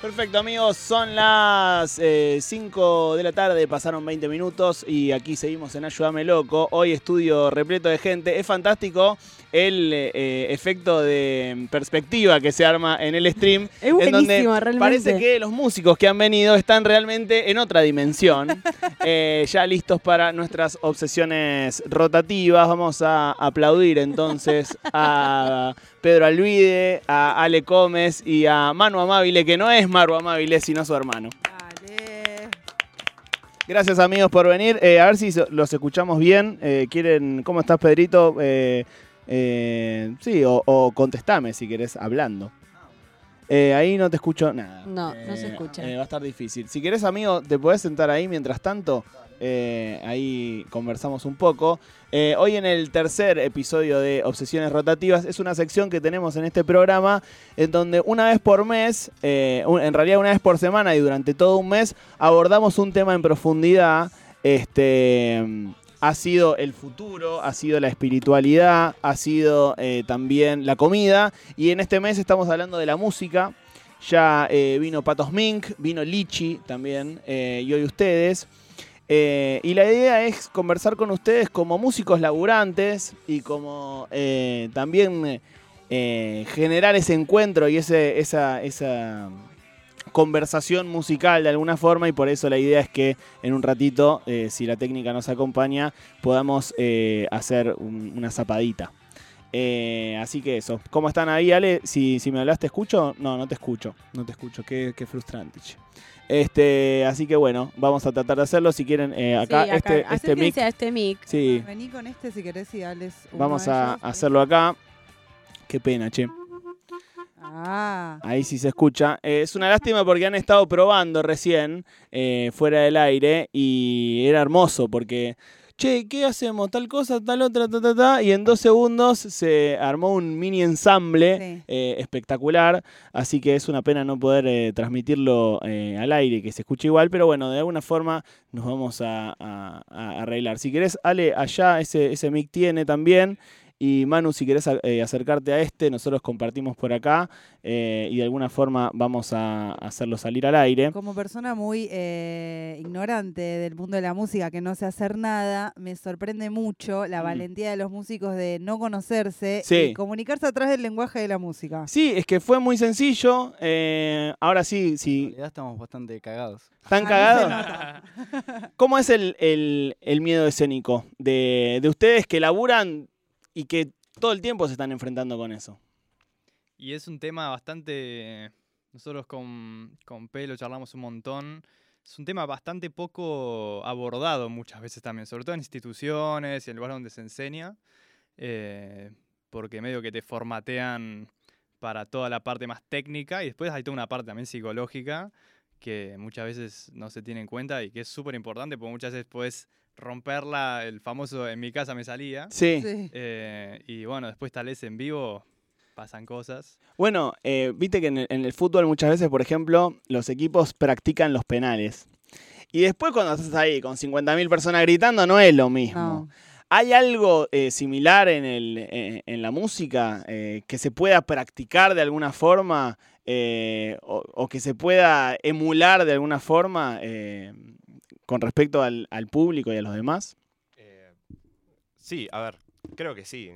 Perfecto, amigos. Son las 5 de la tarde, pasaron 20 minutos y aquí seguimos en Ayúdame Loco. Hoy estudio repleto de gente. Es fantástico el eh, efecto de perspectiva que se arma en el stream. Es buenísimo, en donde realmente. Parece que los músicos que han venido están realmente en otra dimensión. eh, ya listos para nuestras obsesiones rotativas. Vamos a aplaudir entonces a Pedro Alvide, a Ale Gómez y a Manu Amabile, que no es Maru Amabile, sino su hermano. Dale. Gracias amigos por venir. Eh, a ver si los escuchamos bien. Eh, ¿Quieren, ¿Cómo estás, Pedrito? Eh, eh, sí, o, o contestame si querés hablando. Eh, ahí no te escucho nada. No, no se escucha. eh, va a estar difícil. Si querés, amigo, te podés sentar ahí mientras tanto. Eh, ahí conversamos un poco. Eh, hoy en el tercer episodio de Obsesiones Rotativas es una sección que tenemos en este programa en donde una vez por mes, eh, en realidad una vez por semana y durante todo un mes, abordamos un tema en profundidad. Este ha sido el futuro, ha sido la espiritualidad, ha sido también la comida. Y en este mes estamos hablando de la música. Ya vino Patos Mink, vino Lichi también, y hoy ustedes. Eh, y la idea es conversar con ustedes como músicos laburantes y como eh, también eh, generar ese encuentro y ese, esa, conversación musical de alguna forma y por eso la idea es que en un ratito, si la técnica nos acompaña, podamos hacer un- una zapadita. Eh, así que eso. ¿Cómo están ahí, Ale? Si, si me hablas, ¿te escucho? No, no te escucho. No te escucho. Qué, qué frustrante. che. Este, así que bueno, vamos a tratar de hacerlo. Si quieren, eh, acá, Sí, acá. este, este mic. a este mic. Sí, Vení con este si querés y dales uno vamos a a ellos. hacerlo acá. Qué pena, che. Ah, Ahí sí se escucha. Eh, es una lástima porque han estado probando recién eh, fuera del aire y era hermoso porque, che, ¿qué hacemos? Tal cosa, tal otra, ta, ta, ta. Y en dos segundos se armó un mini ensamble Sí. eh, espectacular. Así que es una pena no poder eh, transmitirlo eh, al aire, que se escuche igual. Pero bueno, de alguna forma nos vamos a, a- a arreglar. Si querés, Ale, allá ese, ese mic tiene también. Y Manu, si querés eh, acercarte a este, nosotros compartimos por acá eh, y de alguna forma vamos a hacerlo salir al aire. como persona muy eh, ignorante del mundo de la música, que no sé hacer nada, me sorprende mucho la Mm. valentía de los músicos de no conocerse Sí. y comunicarse a través del lenguaje de la música. Sí, es que fue muy sencillo. eh, ahora sí, En sí, realidad estamos bastante cagados. ¿están Ah, cagados? ¿Cómo es el, el- el miedo escénico de, de ustedes que laburan y que todo el tiempo se están enfrentando con eso? Y es un tema bastante. Nosotros con, con Pelo charlamos un montón. Es un tema bastante poco abordado muchas veces también, sobre todo en instituciones y en lugares donde se enseña, eh, porque medio que te formatean para toda la parte más técnica y después hay toda una parte también psicológica que muchas veces no se tiene en cuenta y que es súper importante porque muchas veces puedes romperla, el famoso en mi casa me salía. Sí. Sí. eh, y bueno, después tal vez en vivo pasan cosas. Bueno, eh, viste que en el, en el fútbol muchas veces, por ejemplo, los equipos practican los penales. Y después cuando estás ahí con 50.000 personas gritando, no es lo mismo. No. ¿Hay algo eh, similar en, el, eh, en la música eh, que se pueda practicar de alguna forma eh, o, o que se pueda emular de alguna forma eh, con respecto al, al público y a los demás? Eh, sí, a ver, creo que sí.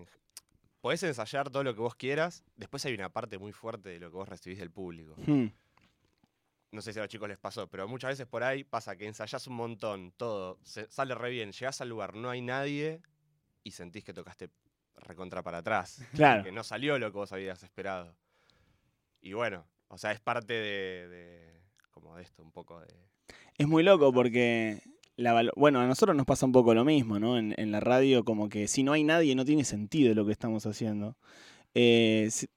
Podés ensayar todo lo que vos quieras, después hay una parte muy fuerte de lo que vos recibís del público. Hmm. No sé si a los chicos les pasó, pero muchas veces por ahí pasa que ensayás un montón, todo, se- sale re bien, llegás al lugar, no hay nadie y sentís que tocaste recontra para atrás. Claro. Que no salió lo que vos habías esperado. Y bueno, o sea, es parte de, de- como de esto, un poco de... Es muy loco porque, la bueno, a nosotros nos pasa un poco lo mismo, ¿no? En, la radio como que si no hay nadie no tiene sentido lo que estamos haciendo. Eh, si-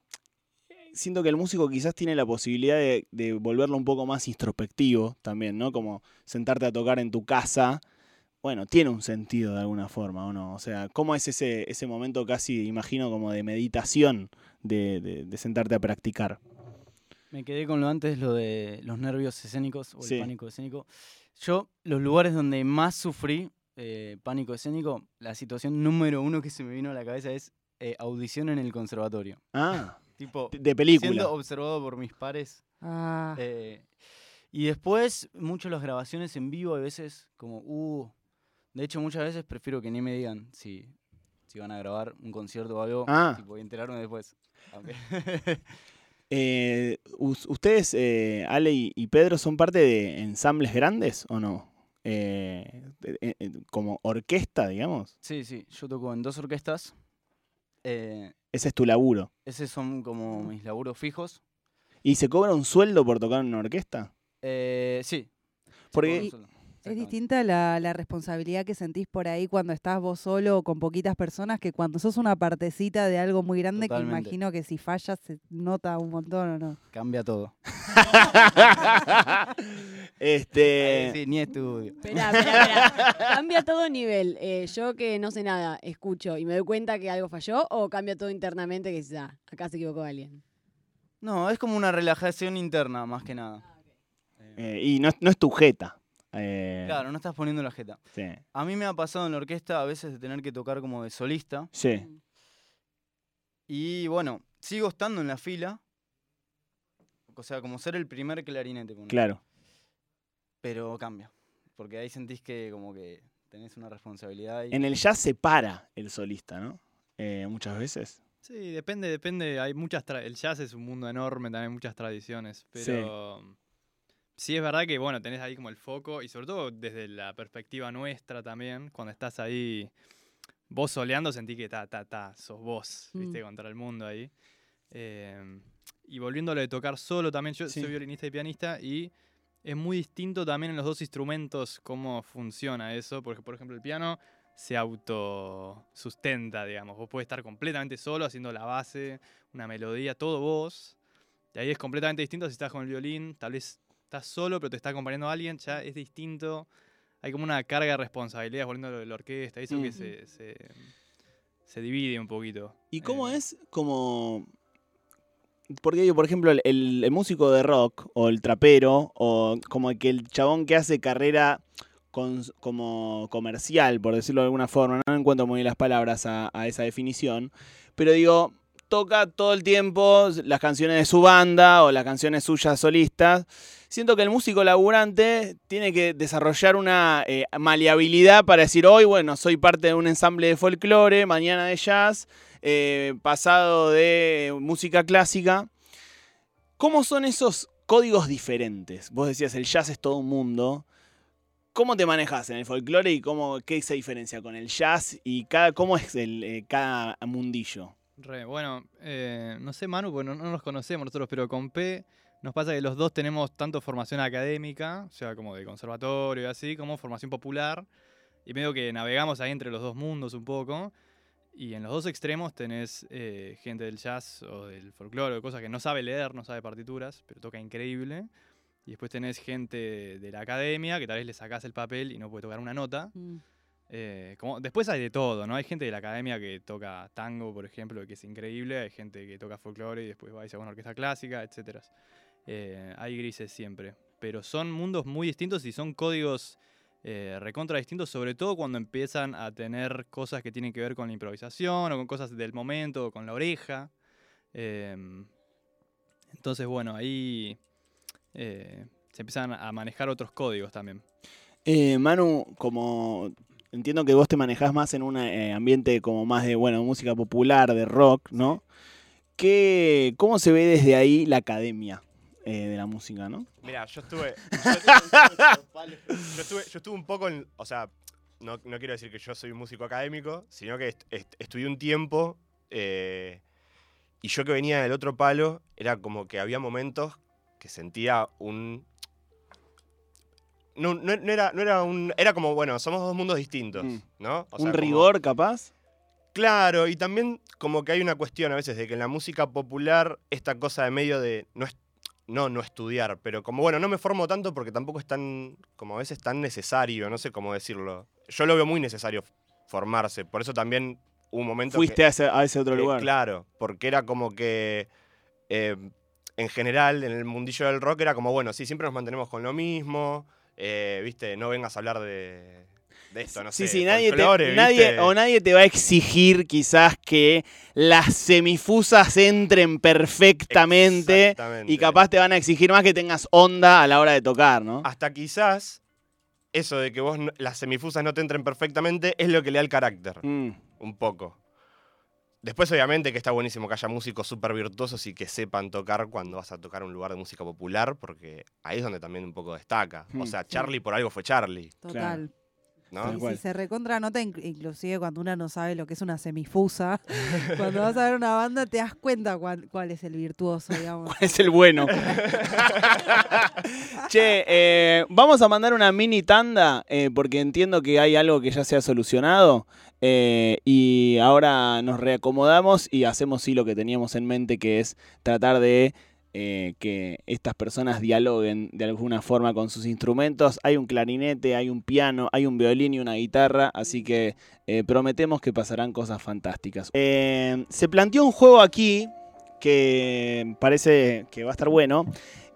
siento que el músico quizás tiene la posibilidad de, de volverlo un poco más introspectivo también, ¿no? Como sentarte a tocar en tu casa. Bueno, tiene un sentido de alguna forma, ¿o no? O sea, ¿cómo es ese, ese momento casi, imagino, como de meditación de, de- de sentarte a practicar? Me quedé con lo antes, lo de los nervios escénicos o Sí. el pánico escénico. Yo, los lugares donde más sufrí eh, pánico escénico, la situación número uno que se me vino a la cabeza es eh, audición en el conservatorio. Ah, Tipo, de- película. siendo observado por mis pares Ah, Eh, y después, mucho las grabaciones en vivo, a veces, como, uh. De hecho, muchas veces prefiero que ni me digan si, si van a grabar un concierto o algo. Ah. Tipo, y enterarme después. Aunque- Eh, us- ¿Ustedes, eh, Ale y, Pedro, son parte de ensambles grandes o no? Eh, eh, eh, como orquesta, digamos. sí, sí. Yo toco en dos orquestas. Eh, Ese es tu laburo. esos son como mis laburos fijos. ¿Y se cobra un sueldo por tocar en una orquesta? Eh, sí. Porque- es distinta la, la responsabilidad que sentís por ahí cuando estás vos solo o con poquitas personas que cuando sos una partecita de algo muy grande que imagino que si fallas se nota un montón o no. Cambia todo. este. Sí, ni estudio. Esperá, esperá, esperá. ¿Cambia todo nivel? Eh, yo que no sé nada, escucho y me doy cuenta que algo falló o cambia todo internamente que dices, ah, acá se equivocó alguien? No, es como una relajación interna, más que nada. Eh, eh, y no, es- no es tu jeta. Eh, Claro, no estás poniendo la jeta. Sí. A mí me ha pasado en la orquesta a veces de tener que tocar como de solista. Sí. Y bueno, sigo estando en la fila. O sea, como ser el primer clarinete. ponele. Claro. Pero cambia. Porque ahí sentís que como que tenés una responsabilidad. Y... En el jazz se para el solista, ¿no? Eh, muchas veces. Sí, depende, depende. Hay muchas tra- el jazz es un mundo enorme, también muchas tradiciones. Pero sí. Es verdad que bueno, tenés ahí como el foco, y sobre todo desde la perspectiva nuestra también, cuando estás ahí vos soleando, sentí que ta, ta, ta, sos vos, viste, Mm. contra el mundo ahí. Eh, y volviendo a lo de tocar solo también, yo Sí. soy violinista y pianista y es muy distinto también en los dos instrumentos cómo funciona eso, porque por ejemplo el piano se autosustenta, digamos, vos podés estar completamente solo haciendo la base, una melodía, todo vos, y ahí es completamente distinto si estás con el violín, tal vez estás solo pero te está acompañando alguien, ya es distinto, hay como una carga de responsabilidad volviendo a lo de la orquesta, eso que se, se, se divide un poquito. ¿Y cómo Eh, es como... Porque digo, por ejemplo, el, el- el músico de rock o el trapero o como que el chabón que hace carrera con- como comercial, por decirlo de alguna forma, no encuentro muy bien las palabras a, a esa definición, pero digo, toca todo el tiempo las canciones de su banda o las canciones suyas solistas. Siento que el músico laburante tiene que desarrollar una eh, maleabilidad para decir, hoy, bueno, soy parte de un ensamble de folclore, mañana de jazz, eh, pasado de música clásica. ¿Cómo son esos códigos diferentes? Vos decías, el jazz es todo un mundo. ¿Cómo te manejas en el folclore y cómo, qué se diferencia con el jazz y cada, cómo es el, eh, cada mundillo? Re, bueno, eh, no sé Manu, porque no, no nos conocemos nosotros, pero con P nos pasa que los dos tenemos tanto formación académica, o sea, como de conservatorio y así, como formación popular, y medio que navegamos ahí entre los dos mundos un poco, y en los dos extremos tenés eh, gente del jazz o del folclore, o cosas que no sabe leer, no sabe partituras, pero toca increíble, y después tenés gente de la academia, que tal vez le sacás el papel y no puede tocar una nota, Mm. Eh, como, después hay de todo, ¿no? Hay gente de la academia que toca tango, por ejemplo, que es increíble. Hay gente que toca folclore y después va y se a una orquesta clásica, etc. Eh, hay grises siempre. Pero son mundos muy distintos y son códigos eh, recontra distintos, sobre todo cuando empiezan a tener cosas que tienen que ver con la improvisación o con cosas del momento o con la oreja. Em, entonces, bueno, ahí eh, se empiezan a manejar otros códigos también. Eh, Manu, como entiendo que vos te manejás más en un eh, ambiente como más de, bueno, música popular, de rock, ¿no? ¿Qué, ¿Cómo se ve desde ahí la academia eh, de la música, no? Mira, yo estuve. Yo, estuve, yo estuve un poco en. O sea, no, no quiero decir que yo soy un músico académico, sino que est- est- estudié un tiempo. eh, y yo que venía del otro palo, era como que había momentos que sentía un. No, no- no era, no era un. Era como, bueno, somos dos mundos distintos, Mm. ¿no? O sea, ¿Un como- rigor capaz? Claro, y también como que hay una cuestión a veces de que en la música popular esta cosa de medio de no es no no estudiar, pero como bueno, no me formo tanto porque tampoco es tan como a veces tan necesario, no sé cómo decirlo. Yo lo veo muy necesario formarse, por eso también hubo un momento Fuiste que, a ese, a ese otro eh, lugar. claro, porque era como que eh, en general en el mundillo del rock era como bueno, sí, siempre nos mantenemos con lo mismo, eh, viste, no vengas a hablar de de esto, no Sí, sé. sí, nadie, te, nadie, o nadie te va a exigir quizás que las semifusas entren perfectamente y capaz te van a exigir más que tengas onda a la hora de tocar, ¿no? Hasta quizás eso de que vos las semifusas no te entren perfectamente es lo que le da el carácter, Mm. un poco. Después, obviamente, que está buenísimo que haya músicos súper virtuosos y que sepan tocar cuando vas a tocar un lugar de música popular, porque ahí es donde también un poco destaca. O Hmm. sea, Charlie por algo fue Charlie, Total. ¿no? Si se recontra nota, inc- inclusive cuando uno no sabe lo que es una semifusa, cuando vas a ver una banda te das cuenta cuál, cuál es el virtuoso, digamos. es el bueno. che, eh, vamos a mandar una mini tanda eh, porque entiendo que hay algo que ya se ha solucionado eh, y ahora nos reacomodamos y hacemos sí lo que teníamos en mente que es tratar de eh, que estas personas dialoguen de alguna forma con sus instrumentos. Hay un clarinete, hay un piano, hay un violín y una guitarra, así que eh, prometemos que pasarán cosas fantásticas. Se planteó un juego aquí que parece que va a estar bueno,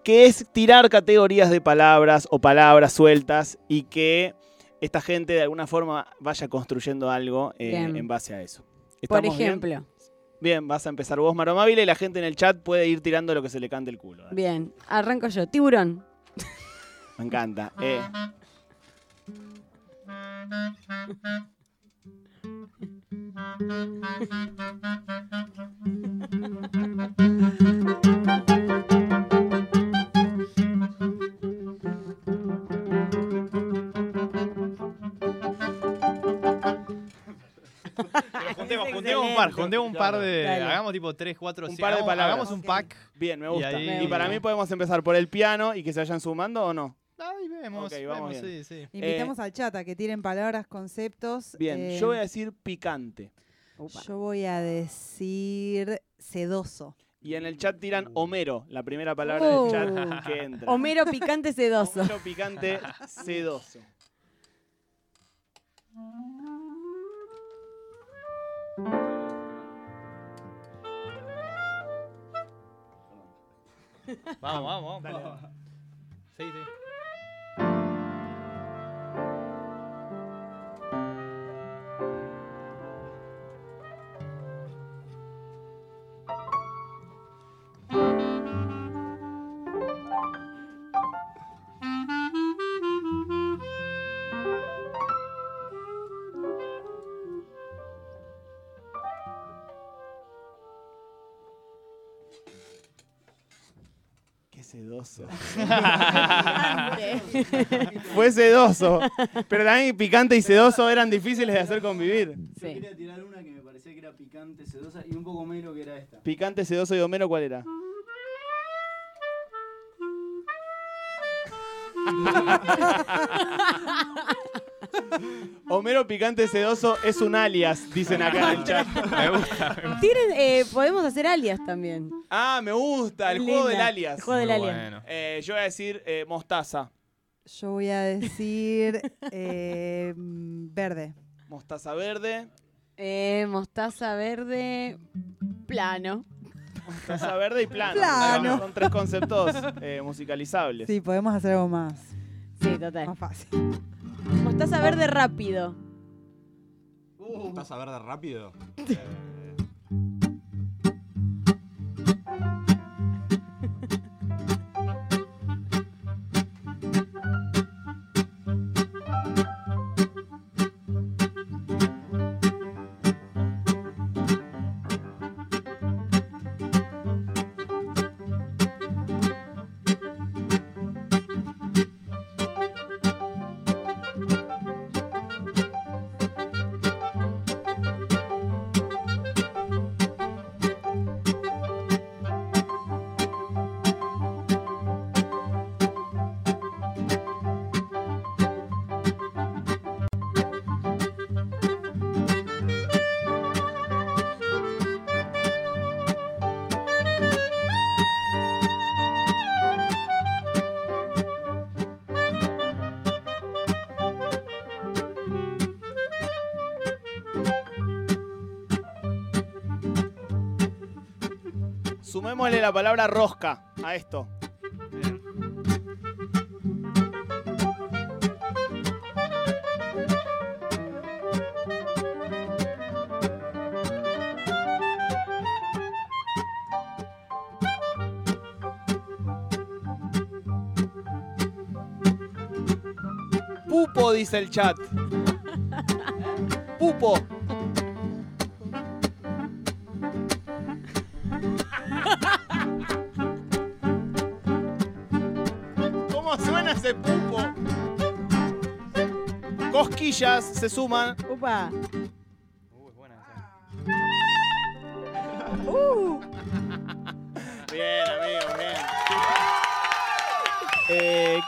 que es tirar categorías de palabras o palabras sueltas y que esta gente de alguna forma vaya construyendo algo eh, en base a eso. Por ejemplo. Bien, vas a empezar vos, Maromávila, y la gente en el chat puede ir tirando lo que se le cante el culo. dale. Bien, arranco yo. Tiburón. Me encanta. Eh, juntemos, un par, juntemos un par de. Dale. Hagamos tipo 3, 4, Un 5. par de hagamos, palabras. hagamos un pack. bien, me Y gusta. ahí- Y, para mí podemos empezar por el piano y que se vayan sumando o no. Ahí vemos, Ok, vamos vemos, sí, sí. Invitamos al chat a que tiren palabras, conceptos. Bien, eh, yo voy a decir picante. yo voy a decir sedoso. Y en el chat tiran Homero, la primera palabra del chat que entra. Homero picante sedoso. Homero picante sedoso. Vamos, vamos, vamos. Sí, sí. Sedoso. Fue sedoso. Pero también picante y sedoso eran difíciles de hacer convivir. Sí. tirar una que me parecía que era picante, sedosa y un poco mero que era esta. Picante, sedoso y Homero, ¿cuál era? Homero picante sedoso es un alias, dicen acá en el chat. Me gusta. Tienen, eh, podemos hacer alias también. Ah, me gusta, el Linda. juego del alias. El juego del Muy alias. bueno. Eh, yo voy a decir eh, mostaza. Yo voy a decir eh, verde. Mostaza verde. Eh, mostaza verde. Plano. Mostaza verde y plano. Plano. Son tres conceptos eh, musicalizables. Sí, podemos hacer algo más, Sí, total. más fácil. Mostaza verde rápido. ¿Estás a ver de rápido? Sumémosle la palabra rosca a esto. Pupo, dice el chat. Pupo. Se suman. Upa. Uh, es buena Uh. Bien, amigo, bien. Eh,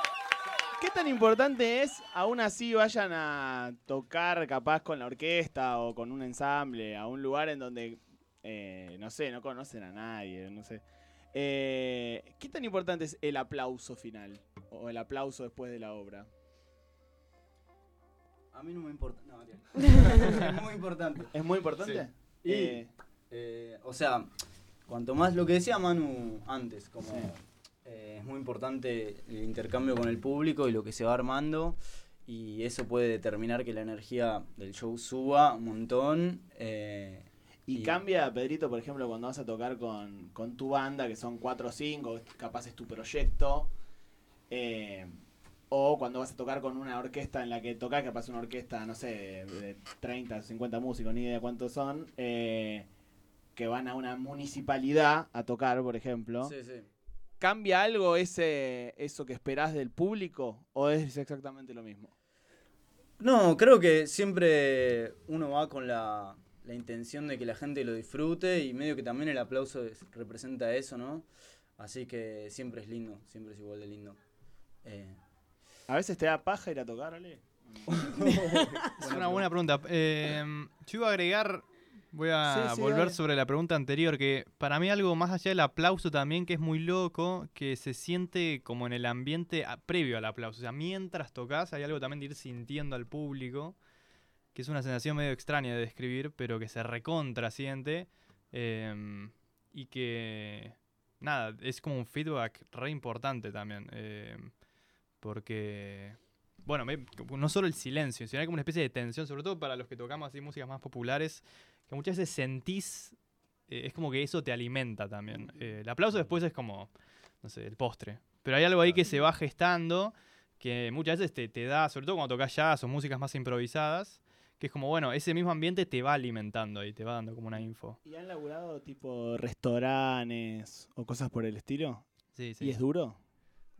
¿Qué tan importante es, aún así vayan a tocar capaz con la orquesta o con un ensamble a un lugar en donde, eh, no sé, no conocen a nadie, no sé? Eh, ¿Qué tan importante es el aplauso final o el aplauso después de la obra? A mí no me importa. No, es muy importante. ¿Es muy importante? Y, Eh, eh, o sea, cuanto más lo que decía Manu antes, como Sí. eh, es muy importante el intercambio con el público y lo que se va armando. Y eso puede determinar que la energía del show suba un montón. eh, Y Y- cambia, Pedrito, por ejemplo, cuando vas a tocar con, con tu banda, que son cuatro o cinco, capaz es tu proyecto. eh, o cuando vas a tocar con una orquesta en la que tocas, capaz una orquesta, no sé, de 30, 50 músicos, ni idea cuántos son, eh, que van a una municipalidad a tocar, por ejemplo. Sí, sí. ¿Cambia algo ese eso que esperás del público o es exactamente lo mismo? No, creo que siempre uno va con la, la intención de que la gente lo disfrute y medio que también el aplauso es- representa eso, ¿no? Así que siempre es lindo, siempre es igual de lindo. Eh, ¿A veces te da paja ir a tocar, Ale? Es una buena pregunta. Eh, yo iba a agregar, voy a Sí, sí, volver dale. sobre la pregunta anterior, que para mí algo más allá del aplauso también, que es muy loco, que se siente como en el ambiente a- previo al aplauso. O sea, mientras tocas hay algo también de ir sintiendo al público, que es una sensación medio extraña de describir, pero que se recontra siente. eh, y que, nada, es como un feedback re importante también. eh, porque bueno, me- no solo el silencio, sino hay como una especie de tensión, sobre todo para los que tocamos así músicas más populares, que muchas veces sentís, eh, es como que eso te alimenta también. Eh, el aplauso después es como, no sé, el postre. Pero hay algo ahí que se va gestando, que muchas veces te, te da, sobre todo cuando tocas jazz o músicas más improvisadas, que es como, bueno, ese mismo ambiente te va alimentando y te va dando como una info. ¿Y han laburado tipo restaurantes o cosas por el estilo? Sí, sí. ¿Y es duro?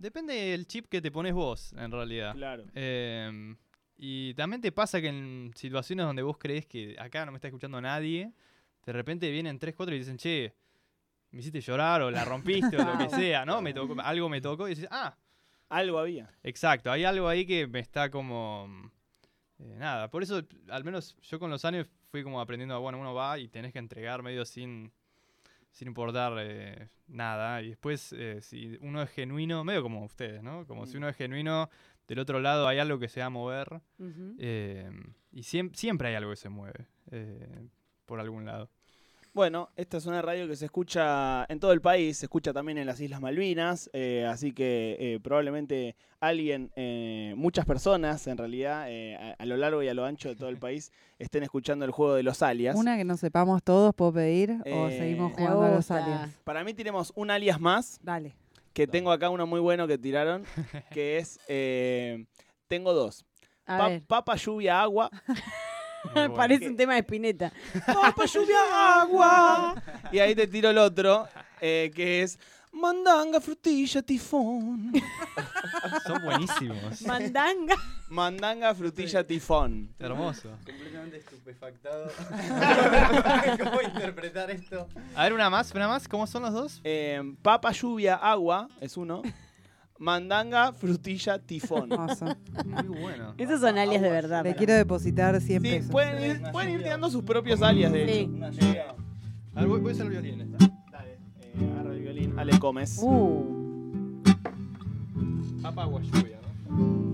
Depende del chip que te pones vos, en realidad. Claro. Em, y también te pasa que en situaciones donde vos crees que acá no me está escuchando nadie, de repente vienen 3, 4 y dicen, che, me hiciste llorar o la rompiste o lo que sea, ¿no? Me tocó, algo me tocó y dices, ah, Algo había. exacto, hay algo ahí que me está como... eh, nada, por eso al menos yo con los años fui como aprendiendo, bueno, uno va y tenés que entregar medio sin, sin importar eh, nada. Y después, eh, si uno es genuino, medio como ustedes, ¿no? Como si uno es genuino, del otro lado hay algo que se va a mover. Eh, y siem- siempre hay algo que se mueve eh, por algún lado. Bueno, esta es una radio que se escucha en todo el país, se escucha también en las Islas Malvinas, eh, así que eh, probablemente alguien, eh, muchas personas en realidad, eh, a, a lo largo y a lo ancho de todo el país, estén escuchando el juego de los alias. Una que no sepamos todos, ¿puedo pedir? ¿O Eh, seguimos jugando a los aliens? Para mí tenemos un alias más, Dale. que tengo acá uno muy bueno que tiraron, que es, eh, tengo dos. Pa- ver. papa, lluvia, agua. Bueno. Parece un tema de Spinetta. Papa, lluvia, agua. Y ahí te tiro el otro, eh, que es mandanga, frutilla, tifón. Son buenísimos. Mandanga. Mandanga, frutilla, tifón. Hermoso. completamente estupefactado. ¿Cómo interpretar esto? A ver, una más, una más. ¿Cómo son los dos? Eh, papa, lluvia, agua, es uno. Mandanga, frutilla, tifón. Hermoso. Muy bueno. Esos son alias de verdad. Le quiero depositar 100 Sí, pesos. pueden ir, pueden ir tirando sus propios alias, de Sí. hecho. Una lluvia. A ver, voy, voy a hacer el violín. esta. Dale, eh, agarra el violín. Ale Comes. Uh. Papa agua lluvia, ¿no?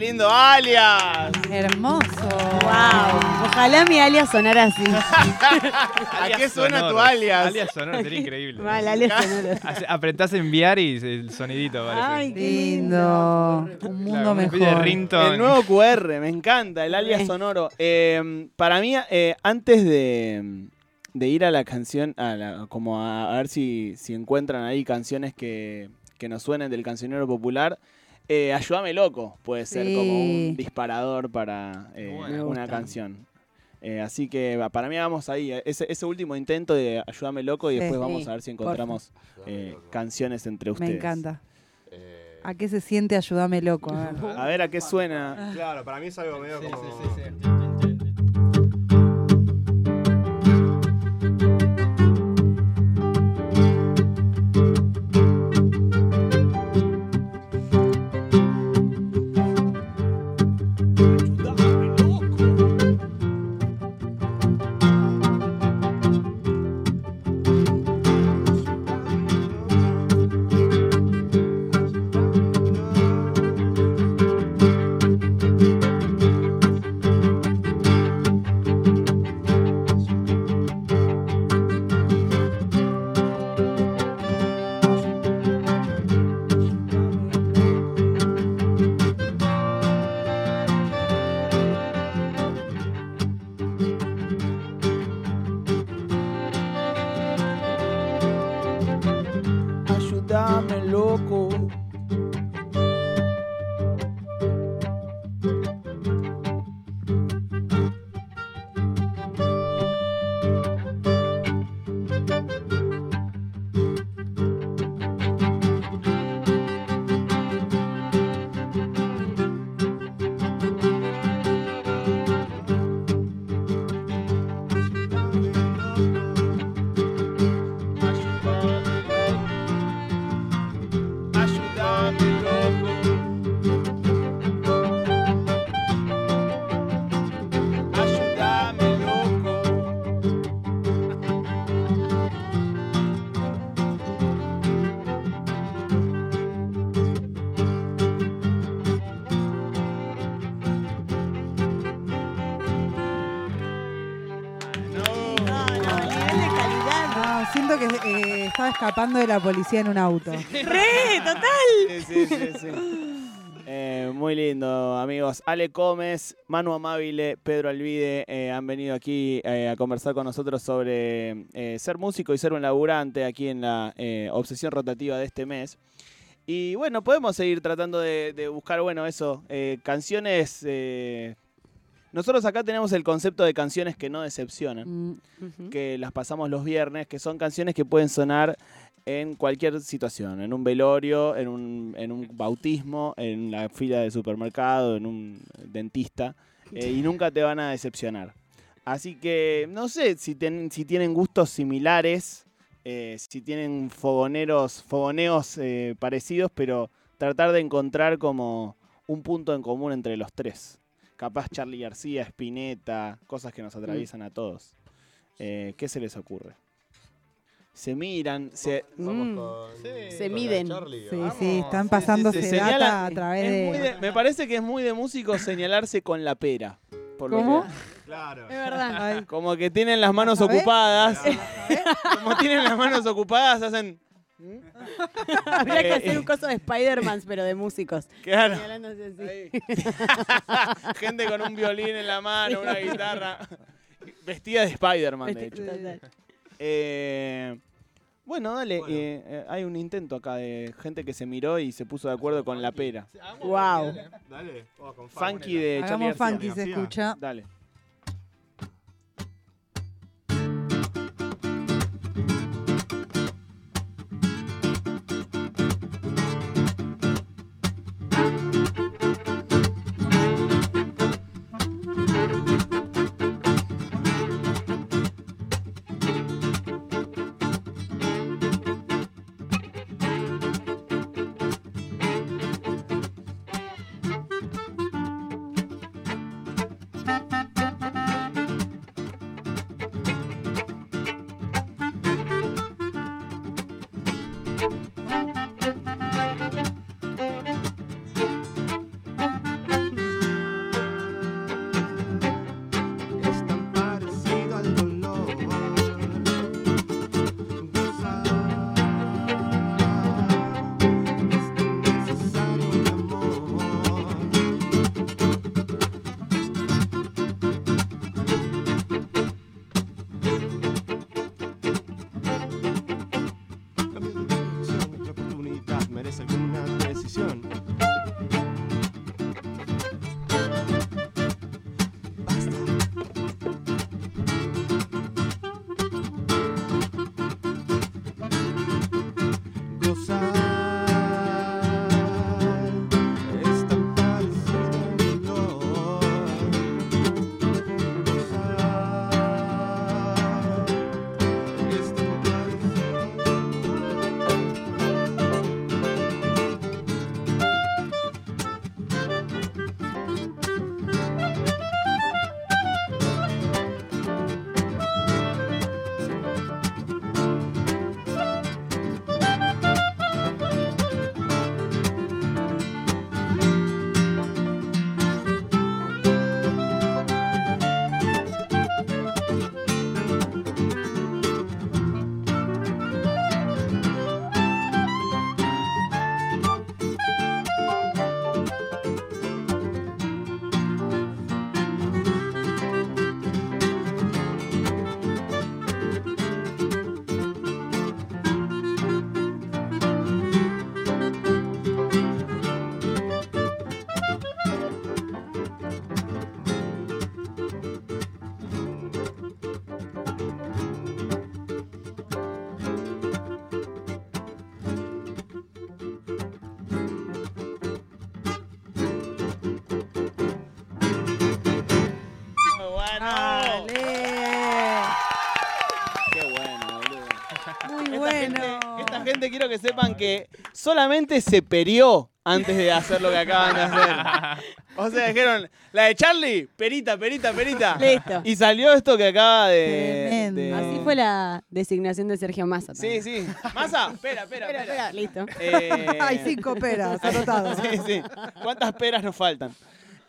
Lindo alias! Hermoso. Wow. Ojalá mi alias sonara así. ¿A qué suena tu alias? Alias sonoro, sería increíble. Mal, alias. Hace- Apretás enviar y el sonidito aparece. Ay, qué Lindo. Un Claro, mundo de mejor. El nuevo QR, me encanta, el alias Sí. sonoro. Eh, para mí, eh, antes de, de ir a la canción, a la- como a, a ver si, si encuentran ahí canciones que, que nos suenen del cancionero popular, eh, Ayúdame Loco puede ser como un disparador para eh, Bueno. Una canción. Eh, así que para mí vamos ahí, ese, ese último intento de Ayúdame Loco y Sí. después Sí, vamos a ver si encontramos eh, canciones entre ustedes. Me encanta. Eh, ¿A qué se siente? Ayúdame loco. A ver. A ver a qué suena. Claro, para mí es algo medio Sí, como. Escapando de la policía en un auto. ¡Re! ¡Total! Sí, sí, sí, sí. Eh, muy lindo, amigos. Ale Gómez, Manu Amabile, Pedro Alvide eh, han venido aquí eh, a conversar con nosotros sobre eh, ser músico y ser un laburante aquí en la eh, obsesión rotativa de este mes. Y bueno, podemos seguir tratando de, de buscar, bueno, eso, eh, canciones. Nosotros acá tenemos el concepto de canciones que no decepcionan Mm, que las pasamos los viernes, que son canciones que pueden sonar en cualquier situación, en un velorio, en un, en un bautismo, en la fila de supermercado, en un dentista, eh, y nunca te van a decepcionar. Así que no sé si, ten- si tienen gustos similares, eh, si tienen fogoneros, fogoneos eh, parecidos, pero tratar de encontrar como un punto en común entre los tres. Capaz Charlie García, Spinetta, cosas que nos atraviesan a todos. Eh, ¿Qué se les ocurre? Se miran, se... Vamos Mm. con- Sí. Se con miden. Charlie, Sí, vamos. sí, están sí, pasándose sí, sí. data Señala- a través de... de- me parece que es muy de músicos señalarse con la pera. por ¿Cómo? Claro. Es verdad. Ay, como que tienen las manos ocupadas. como tienen las manos ocupadas, hacen... Habría que hacer un coso de Spider-Man, pero de músicos. Claro. Señalándose así. Gente con un violín en la mano, una guitarra. Vestida de Spider-Man, de hecho. Eh, bueno, dale. Bueno. eh, eh, hay un intento acá de gente que se miró y se puso de acuerdo con la pera. Wow. Dale, con Funky de Charlie Hagamos García. funky, se escucha. Dale. Que sepan que solamente se perió antes de hacer lo que acaban de hacer. O sea, dijeron, la de Charlie, perita, perita, perita. Listo. Y salió esto que acaba de... Tremendo. de- Así fue la designación de Sergio Massa. Sí, sí. Masa, espera, espera, Espera, espera. espera, listo. Eh, Hay cinco peras, anotado. sí, sí. ¿Cuántas peras nos faltan?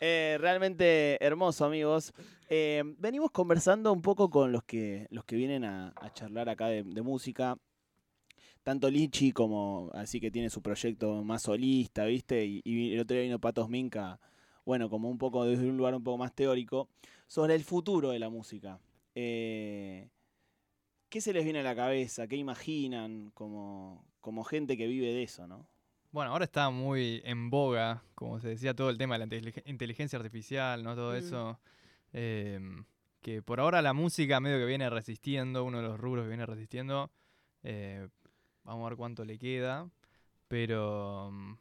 Eh, realmente hermoso, amigos. Eh, venimos conversando un poco con los que, los que vienen a, a charlar acá de, de música. Tanto Lichi como así que tiene su proyecto más solista, ¿viste? Y, y el otro día vino Patos Minca, bueno, como un poco desde un lugar un poco más teórico, sobre el futuro de la música. Eh, ¿Qué se les viene a la cabeza? ¿Qué imaginan como, como gente que vive de eso, no? Bueno, ahora está muy en boga, como se decía, todo el tema de la inteligen- inteligencia artificial, ¿no? Todo Mm. eso. em, que por ahora la música medio que viene resistiendo, uno de los rubros que viene resistiendo. eh, vamos a ver cuánto le queda. Pero... mm,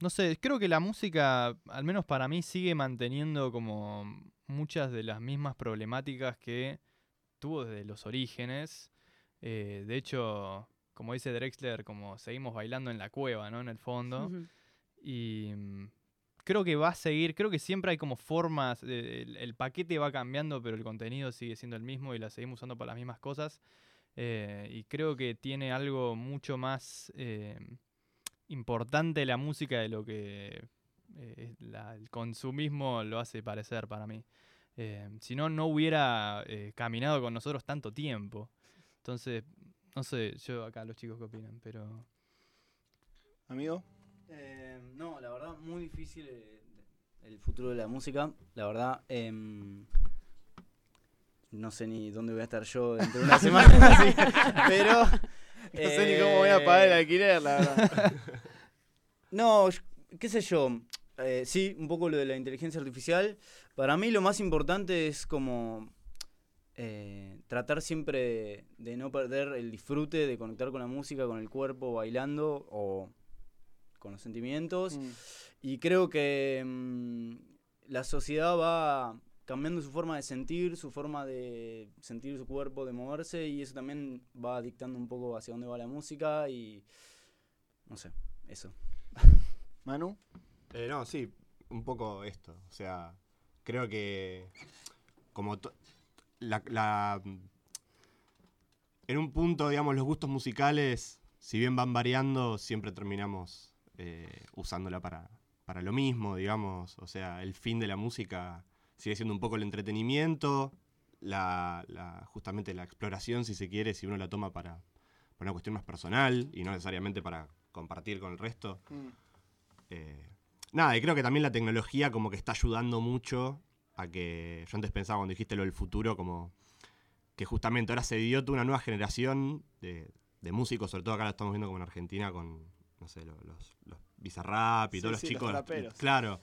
No sé, creo que la música, al menos para mí, sigue manteniendo como muchas de las mismas problemáticas que tuvo desde los orígenes. Eh, de hecho, como dice Drexler, como seguimos bailando en la cueva, ¿no? En el fondo. Y mm, creo que va a seguir, creo que siempre hay como formas, eh, el, el paquete va cambiando, pero el contenido sigue siendo el mismo y la seguimos usando para las mismas cosas. Eh, y creo que tiene algo mucho más eh, importante la música de lo que eh, la- el consumismo lo hace parecer para mí. Eh, si no, no hubiera eh, caminado con nosotros tanto tiempo. Entonces, no sé, yo acá los chicos qué opinan, pero... Amigo. Eh, no, la verdad, muy difícil eh, el futuro de la música. La verdad, em, no sé ni dónde voy a estar yo dentro de una semana, así, pero... No sé ni cómo voy a pagar el alquiler, la verdad. No, qué sé yo. eh, sí, un poco lo de la inteligencia artificial. Para mí lo más importante es como eh, tratar siempre de no perder el disfrute de conectar con la música, con el cuerpo, bailando o con los sentimientos. Mm. Y creo que mm, la sociedad va cambiando su forma de sentir, su forma de sentir su cuerpo, de moverse, y eso también va dictando un poco hacia dónde va la música y no sé, eso. Manu. Eh, no, sí, un poco esto. O sea, creo que como la, la- en un punto, digamos, los gustos musicales, si bien van variando, siempre terminamos eh, usándola para, para lo mismo, digamos. O sea, el fin de la música sigue siendo un poco el entretenimiento, la, la- justamente la exploración, si se quiere, si uno la toma para, para una cuestión más personal y no necesariamente para compartir con el resto. Eh, nada, y creo que también la tecnología como que está ayudando mucho a que. Yo antes pensaba cuando dijiste lo del futuro, como que justamente ahora se dio toda una nueva generación de, de músicos, sobre todo acá lo estamos viendo como en Argentina con, no sé, lo- los, los Bizarrap y Sí, todos los los chicos. claro,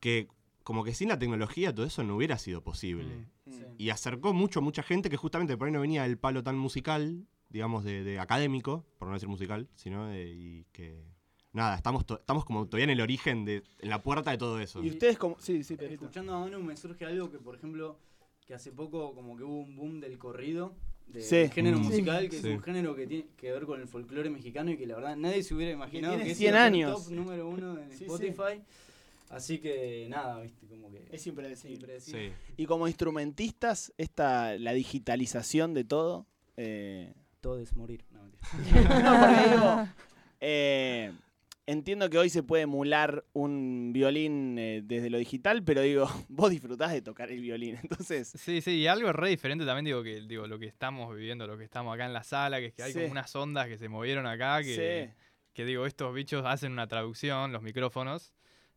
que como que sin la tecnología todo eso no hubiera sido posible. Mm. Y acercó mucho a mucha gente que justamente por ahí no venía del palo tan musical, digamos, de, de académico, por no decir musical, sino de, y que. Nada, estamos, to- estamos como todavía en el origen, de, en la puerta de todo eso. Y ustedes como... Sí, sí, Perito. Escuchando a Manu me surge algo que, por ejemplo, que hace poco como que hubo un boom del corrido, de, Sí. del género Mm. musical, que Sí. es un género que tiene que ver con el folclore mexicano y que la verdad nadie se hubiera imaginado tiene que 100 iba a ser años. top número uno en Sí, sí. Spotify. Así que nada, viste, como que... Es impredecible. impredecible. Sí. Y como instrumentistas, esta, la digitalización de todo. eh, Todo es morir. No, mentira. no, porque digo, eh, entiendo que hoy se puede emular un violín eh, desde lo digital, pero digo, vos disfrutás de tocar el violín, entonces... Sí, sí, y algo re diferente también, digo, que digo, lo que estamos viviendo, lo que estamos acá en la sala, que es que hay Sí. como unas ondas que se movieron acá, que, sí. que digo, estos bichos hacen una traducción, los micrófonos,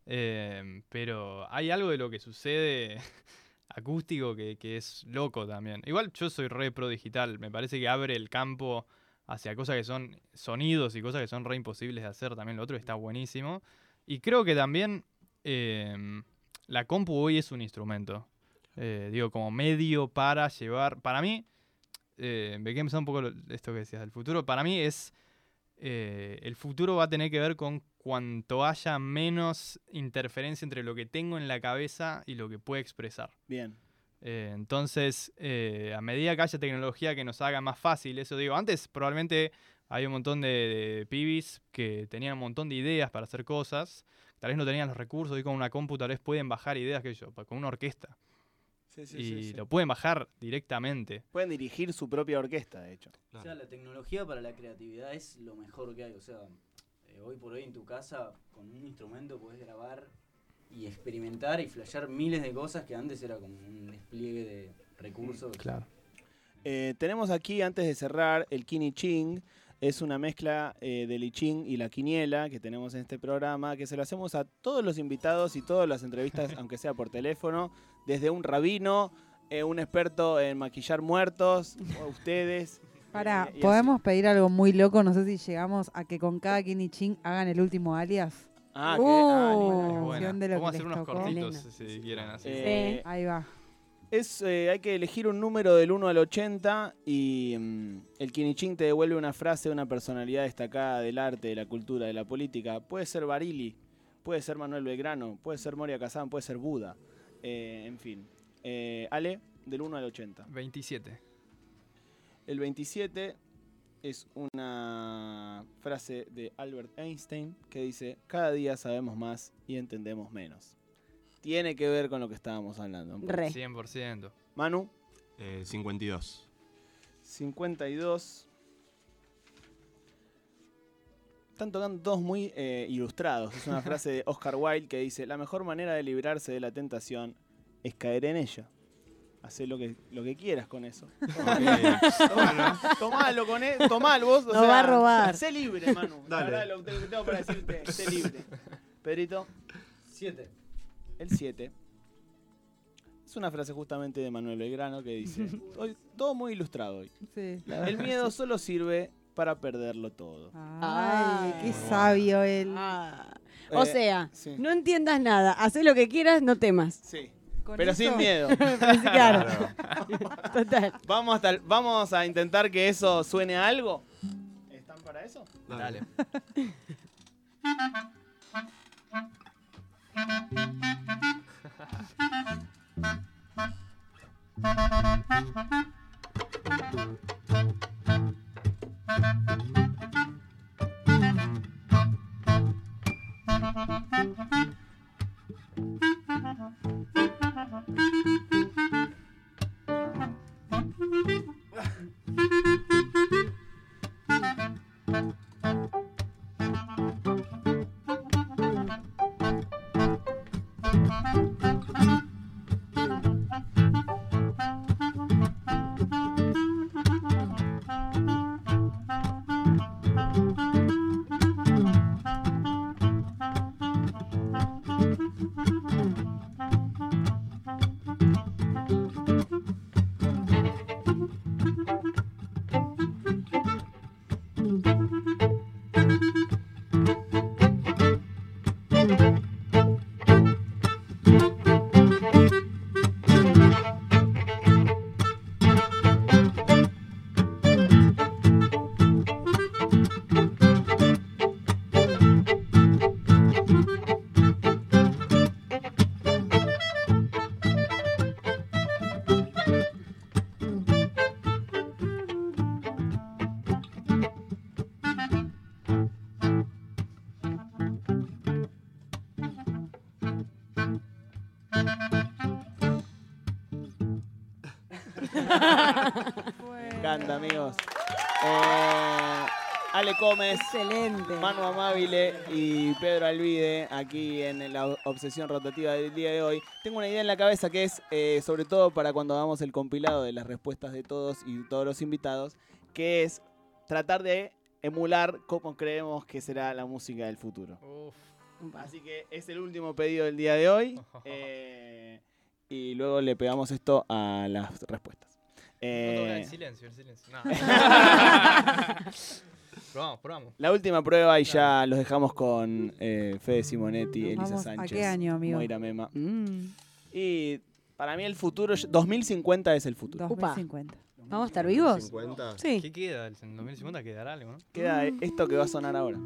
eh, pero hay algo de lo que sucede acústico que, es loco también. Igual yo soy re pro digital, me parece que abre el campo hacia cosas que son sonidos y cosas que son re imposibles de hacer también, lo otro está buenísimo. Y creo que también eh, la compu hoy es un instrumento. Eh, digo, como medio para llevar. Para mí, eh, me quedé pensando un poco esto que decías del futuro. Para mí es. eh, el futuro va a tener que ver con cuanto haya menos interferencia entre lo que tengo en la cabeza y lo que puedo expresar. Bien. Eh, entonces, eh, a medida que haya tecnología que nos haga más fácil, eso digo, antes probablemente Había un montón de, de pibis que tenían un montón de ideas para hacer cosas. Tal vez no tenían los recursos y con una compu tal vez pueden bajar ideas que yo, con una orquesta. Sí, sí, y sí, sí. lo pueden bajar directamente. Pueden dirigir su propia orquesta, de hecho. O sea, la tecnología para la creatividad es lo mejor que hay. O sea, eh, hoy por hoy en tu casa con un instrumento podés grabar y experimentar y flashear miles de cosas que antes era como un despliegue de recursos. Claro. Eh, tenemos aquí, antes de cerrar, el Kini Ching. Es una mezcla eh, del I Ching y la quiniela que tenemos en este programa, que se lo hacemos a todos los invitados y todas las entrevistas, aunque sea por teléfono, desde un rabino, eh, un experto en maquillar muertos, o ustedes. Para, y así. ¿podemos pedir algo muy loco? No sé si llegamos a que con cada Kenny Ching hagan el último alias. Ah, que- ah, Oh. Es de lo Vamos a que hacer unos tocó. cortitos Elena. si quieren así. Eh, Ahí va. Es, eh, hay que elegir un número del 1 al 80 y mm, el Kinichín te devuelve una frase de una personalidad destacada del arte, de la cultura, de la política. Puede ser Barili, puede ser Manuel Belgrano, puede ser Moria Kazan, puede ser Buda. Eh, en fin. Eh, Ale, del 1 al 80. 27. El 27 es una frase de Albert Einstein que dice, cada día sabemos más y entendemos menos. Tiene que ver con lo que estábamos hablando. Re. 100%. Manu. Eh, 52. 52. Están tocando todos muy eh, ilustrados. Es una frase de Oscar Wilde que dice, la mejor manera de librarse de la tentación es caer en ella. Hacé lo que, lo que quieras con eso. Tomalo, tomalo con e- tomalo vos. o No sea, va a robar. Sé libre, Manu. La Dale. verdad, lo que tengo para decirte, sé libre. Pedrito, Siete. el 7. Es una frase justamente de Manuel Belgrano que dice, hoy, todo muy ilustrado hoy. Sí. El miedo solo sirve para perderlo todo. Ay, qué Ay. sabio él. Ah. O Eh, sea, sí. no entiendas nada. Hacé lo que quieras, no temas. Sí, Con pero eso- sin miedo. Claro. Total. Vamos, hasta el- vamos a intentar que eso suene a algo. ¿Están para eso? Dale. encanta, amigos. Eh, Ale Gómez, Excelente. Manu Amabile y Pedro Alvide aquí en la obsesión rotativa del día de hoy. Tengo una idea en la cabeza que es, eh, sobre todo para cuando hagamos el compilado de las respuestas de todos y todos los invitados, que es tratar de emular cómo creemos que será la música del futuro. Así que es el último pedido del día de hoy. eh, y luego le pegamos esto a las respuestas. Eh, el silencio, el silencio. No. probamos, probamos. la última prueba y ya los dejamos con eh, Fede Simonetti, Elisa Vamos, ¿a Sánchez, qué año, amigo? Moira Mema. Mm. Y para mí el futuro, 2050 es el futuro. Upa. 2050. ¿Vamos a estar vivos? 50. Sí. ¿Qué queda? ¿En 2050 quedará algo, no? Queda esto que va a sonar ahora.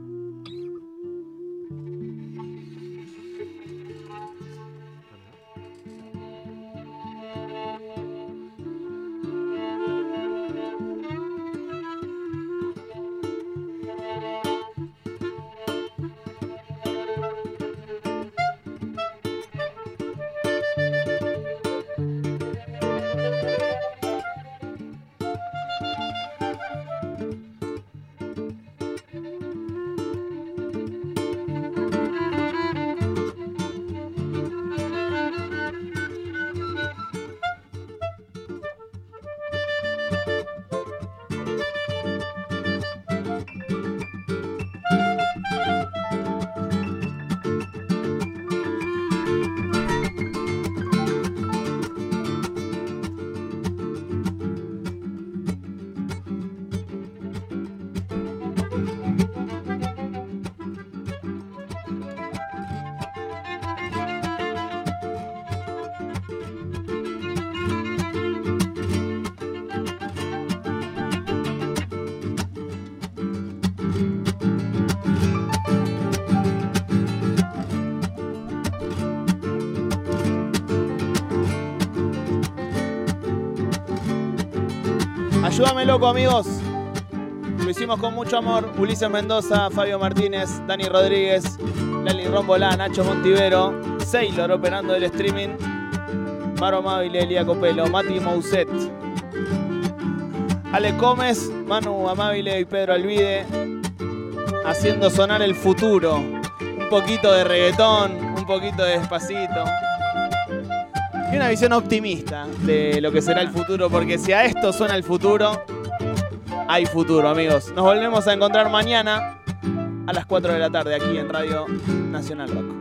Ayúdame loco, amigos. Lo hicimos con mucho amor. Ulises Mendoza, Fabio Martínez, Dani Rodríguez, Lali Rombolá, Nacho Montivero, Sailor operando el streaming, Maro Amabile, Elia Copelo, Mati Mousset, Ale Gómez, Manu Amabile y Pedro Alvide haciendo sonar el futuro. Un poquito de reggaetón, un poquito de despacito. Y una visión optimista de lo que será el futuro, porque si a esto suena el futuro, hay futuro, amigos. Nos volvemos a encontrar mañana a las 4 de la tarde aquí en Radio Nacional Rock.